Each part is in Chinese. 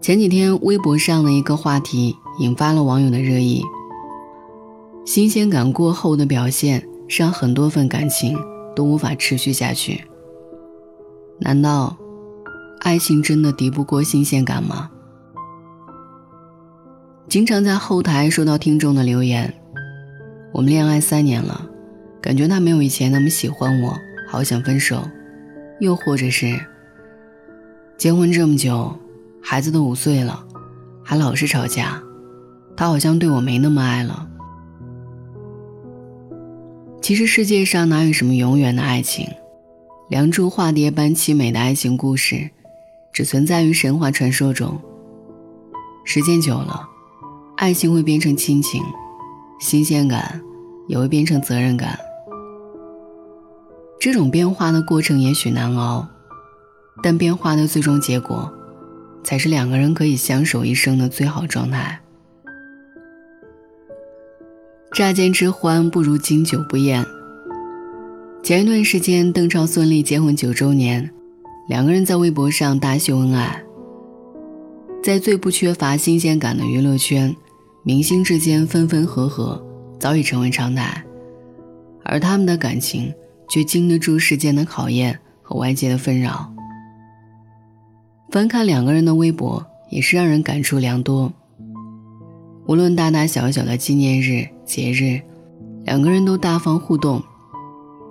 前几天微博上的一个话题引发了网友的热议。新鲜感过后的表现，让很多份感情都无法持续下去。难道爱情真的敌不过新鲜感吗？经常在后台收到听众的留言：“我们恋爱三年了，感觉他没有以前那么喜欢我，好想分手。”又或者是结婚这么久。孩子都五岁了，还老是吵架，他好像对我没那么爱了。其实世界上哪有什么永远的爱情？梁祝化蝶般凄美的爱情故事，只存在于神话传说中。时间久了，爱情会变成亲情，新鲜感也会变成责任感。这种变化的过程也许难熬，但变化的最终结果。才是两个人可以相守一生的最好状态。乍见之欢不如经久不厌。前一段时间，邓超、孙俪结婚九周年，两个人在微博上大秀恩爱。在最不缺乏新鲜感的娱乐圈，明星之间分分合合早已成为常态，而他们的感情却经得住时间的考验和外界的纷扰。翻看两个人的微博，也是让人感触良多。无论大大小小的纪念日、节日，两个人都大方互动。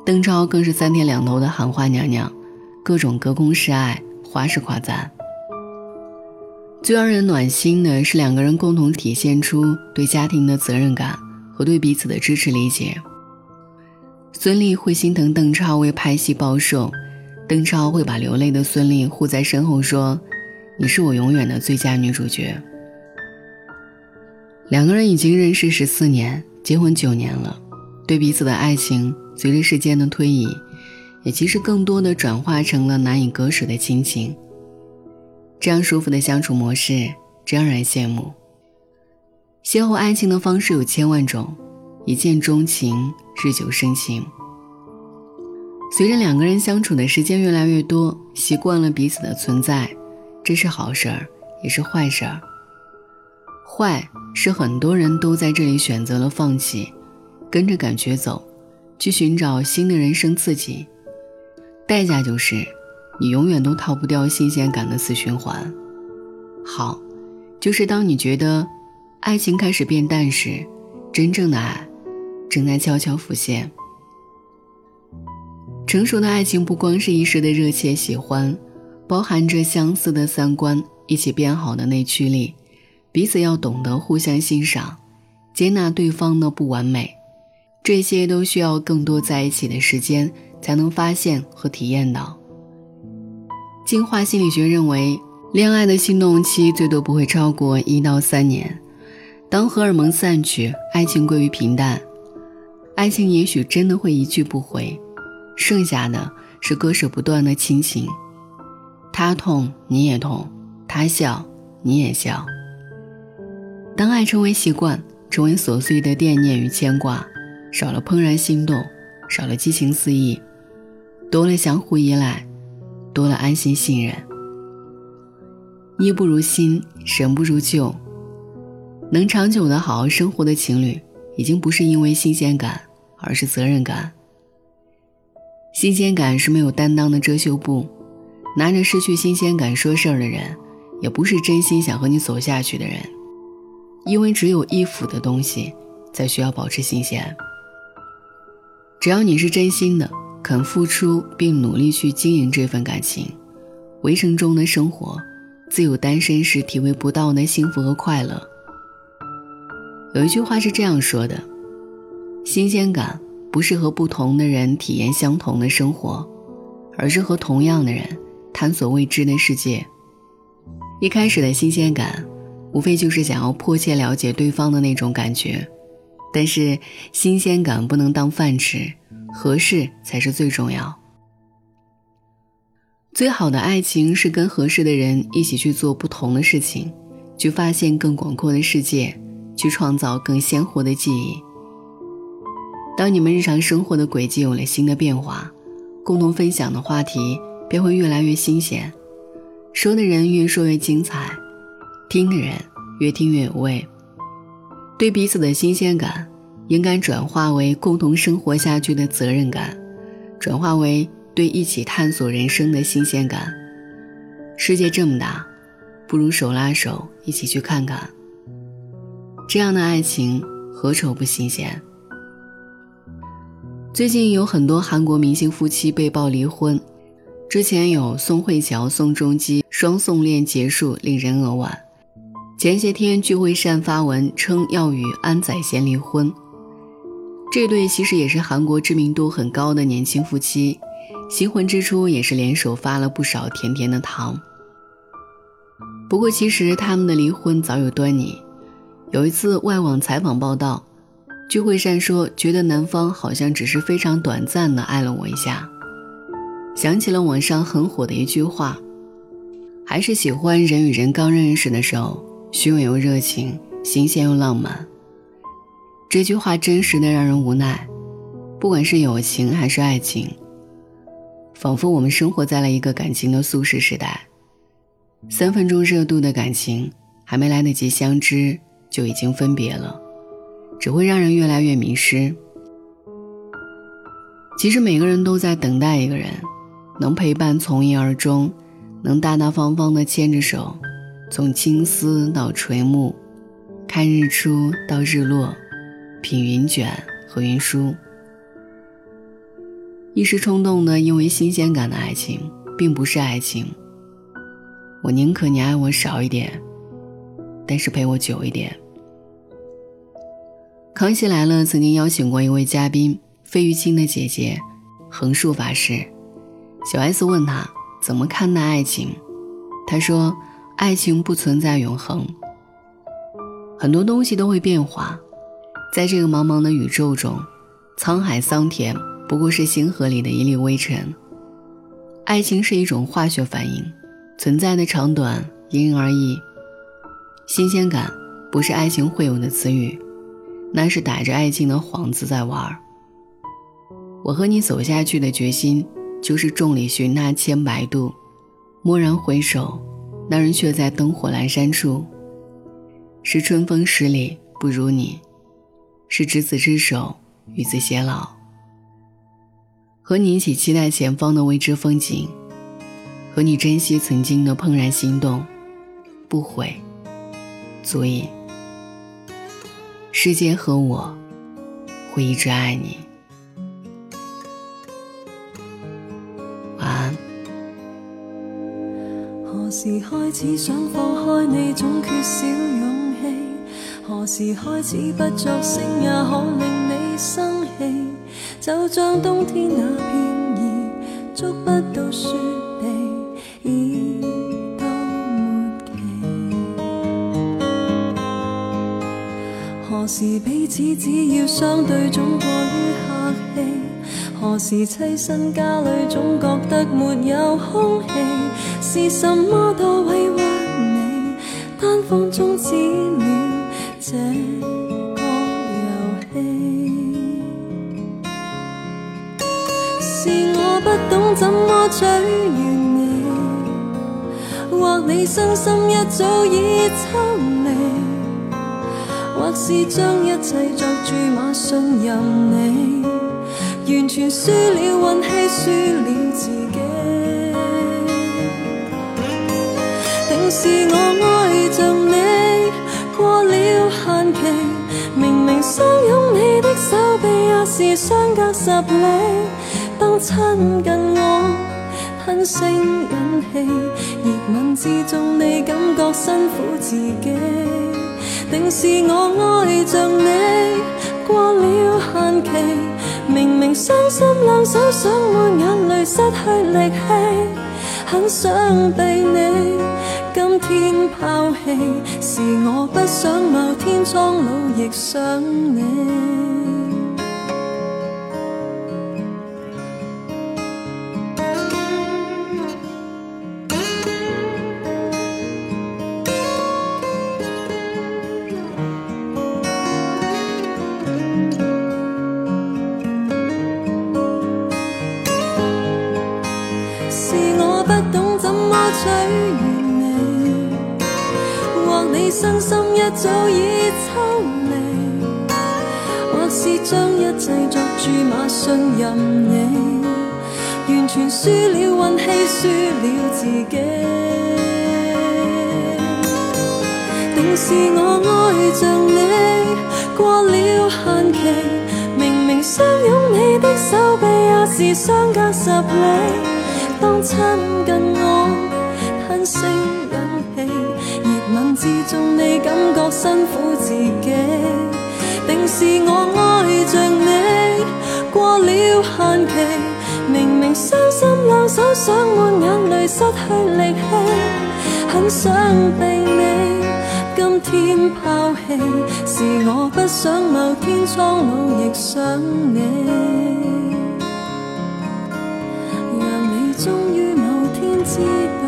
邓超更是三天两头的喊话娘娘，各种隔空示爱、花式夸赞。最让人暖心的是，两个人共同体现出对家庭的责任感和对彼此的支持理解。孙俪会心疼邓超为拍戏暴瘦。邓超会把流泪的孙俪护在身后，说：“你是我永远的最佳女主角。”两个人已经认识十四年，结婚九年了，对彼此的爱情随着时间的推移，也其实更多的转化成了难以割舍的亲情。这样舒服的相处模式，真让人羡慕。邂逅爱情的方式有千万种，一见钟情，日久生情。随着两个人相处的时间越来越多，习惯了彼此的存在，这是好事儿，也是坏事儿。坏是很多人都在这里选择了放弃，跟着感觉走，去寻找新的人生刺激。代价就是，你永远都逃不掉新鲜感的死循环。好，就是当你觉得爱情开始变淡时，真正的爱正在悄悄浮现。成熟的爱情不光是一时的热切喜欢，包含着相似的三观，一起变好的内驱力，彼此要懂得互相欣赏，接纳对方的不完美，这些都需要更多在一起的时间才能发现和体验到。进化心理学认为，恋爱的心动期最多不会超过一到三年，当荷尔蒙散去，爱情归于平淡，爱情也许真的会一去不回。剩下的是割舍不断的亲情，他痛你也痛，他笑你也笑。当爱成为习惯，成为琐碎的惦念与牵挂，少了怦然心动，少了激情四溢，多了相互依赖，多了安心信任。衣不如新，人不如旧。能长久的好好生活的情侣，已经不是因为新鲜感，而是责任感。新鲜感是没有担当的遮羞布，拿着失去新鲜感说事儿的人，也不是真心想和你走下去的人。因为只有依附的东西，才需要保持新鲜。只要你是真心的，肯付出并努力去经营这份感情，围城中的生活，自有单身时体会不到的幸福和快乐。有一句话是这样说的：新鲜感。不是和不同的人体验相同的生活，而是和同样的人探索未知的世界。一开始的新鲜感，无非就是想要迫切了解对方的那种感觉。但是新鲜感不能当饭吃，合适才是最重要。最好的爱情是跟合适的人一起去做不同的事情，去发现更广阔的世界，去创造更鲜活的记忆。当你们日常生活的轨迹有了新的变化，共同分享的话题便会越来越新鲜，说的人越说越精彩，听的人越听越有味。对彼此的新鲜感，应该转化为共同生活下去的责任感，转化为对一起探索人生的新鲜感。世界这么大，不如手拉手一起去看看。这样的爱情何愁不新鲜？最近有很多韩国明星夫妻被曝离婚，之前有宋慧乔、宋仲基双宋恋结束，令人扼腕。前些天具惠善发文称要与安宰贤离婚，这对其实也是韩国知名度很高的年轻夫妻，新婚之初也是联手发了不少甜甜的糖。不过其实他们的离婚早有端倪。有一次外网采访报道，具惠善说：“觉得男方好像只是非常短暂的爱了我一下。”想起了网上很火的一句话：“还是喜欢人与人刚认识的时候，虚伪又热情，新鲜又浪漫。”这句话真实的让人无奈。不管是友情还是爱情，仿佛我们生活在了一个感情的速食时代，三分钟热度的感情还没来得及相知。就已经分别了，只会让人越来越迷失。其实每个人都在等待一个人，能陪伴从一而终，能大大方方的牵着手，从青丝到垂暮，看日出到日落，品云卷和云舒。一时冲动的因为新鲜感的爱情，并不是爱情。我宁可你爱我少一点。但是陪我久一点。康熙来了曾经邀请过一位嘉宾，费玉清的姐姐，横竖法师。小 S 问他怎么看待爱情，他说：“爱情不存在永恒，很多东西都会变化。在这个茫茫的宇宙中，沧海桑田不过是星河里的一粒微尘。爱情是一种化学反应，存在的长短因人而异。”新鲜感不是爱情会有的词语，那是打着爱情的幌子在玩。我和你走下去的决心，就是众里寻他千百度，蓦然回首，那人却在灯火阑珊处。是春风十里不如你，是执子之手与子偕老。和你一起期待前方的未知风景，和你珍惜曾经的怦然心动，不悔。足矣，世界和我会一直爱你。晚安。何时开始想放开你，总缺少勇气？何时开始不作声也可令你生气？就像冬天那片叶，捉不到雪时彼此只要相对总过于客气，何时栖身家里总觉得没有空气？是什么多委屈你，单方终止了这个游戏？是我不懂怎么取悦你，或你身心一早已抽离？或是将一切作注码信任你，完全输了运气，输了自己。定是我爱着你过了限期，明明相拥你的手臂也是相隔十里，当亲近我吞声忍气，热吻之中你感觉辛苦自己。定是我爱着你过了限期，明明伤心两手想抹眼泪，失去力气，很想被你今天抛弃，是我不想某天苍老亦想你。你，或你身心一早已抽离，或是将一切作注码信任你，完全输了运气，输了自己，定是我爱着你，过了限期，明明相拥你的手臂也是相隔十里。当亲近我。吞声忍气，热吻之中你感觉辛苦自己。定是我爱着你，过了限期，明明伤心两手想抹眼泪，失去力气，很想被你今天抛弃，是我不想某天苍老亦想你。终于某天知。